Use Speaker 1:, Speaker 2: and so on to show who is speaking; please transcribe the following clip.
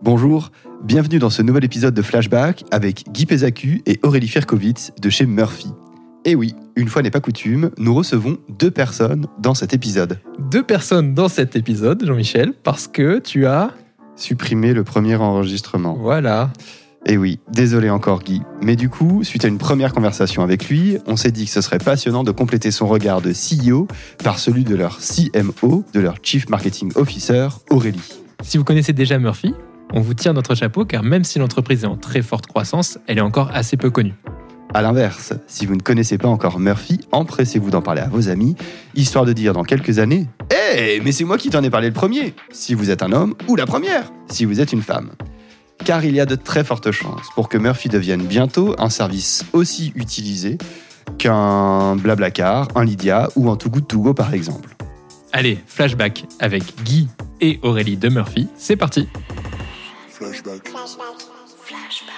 Speaker 1: Bonjour, bienvenue dans ce nouvel épisode de Flashback avec Guy Pezacu et Aurélie Firkovitz de chez Murphy. Et oui, une fois n'est pas coutume, nous recevons deux personnes dans cet épisode.
Speaker 2: Deux personnes dans cet épisode, Jean-Michel, parce que tu as...
Speaker 1: Supprimé le premier enregistrement.
Speaker 2: Voilà.
Speaker 1: Et oui, désolé encore Guy. Mais du coup, suite à une première conversation avec lui, on s'est dit que ce serait passionnant de compléter son regard de CEO par celui de leur CMO, de leur Chief Marketing Officer, Aurélie.
Speaker 2: Si vous connaissez déjà Murphy, on vous tire notre chapeau car même si l'entreprise est en très forte croissance, elle est encore assez peu connue.
Speaker 1: A l'inverse, si vous ne connaissez pas encore Murphy, empressez-vous d'en parler à vos amis, histoire de dire dans quelques années Hé, mais c'est moi qui t'en ai parlé le premier Si vous êtes un homme, ou la première, si vous êtes une femme. Car il y a de très fortes chances pour que Murphy devienne bientôt un service aussi utilisé qu'un Blablacar, un Lydia ou un Too Good To Go par exemple.
Speaker 2: Allez, flashback avec Guy et Aurélie de Murphy, c'est parti
Speaker 3: Flashback.
Speaker 4: Flashback.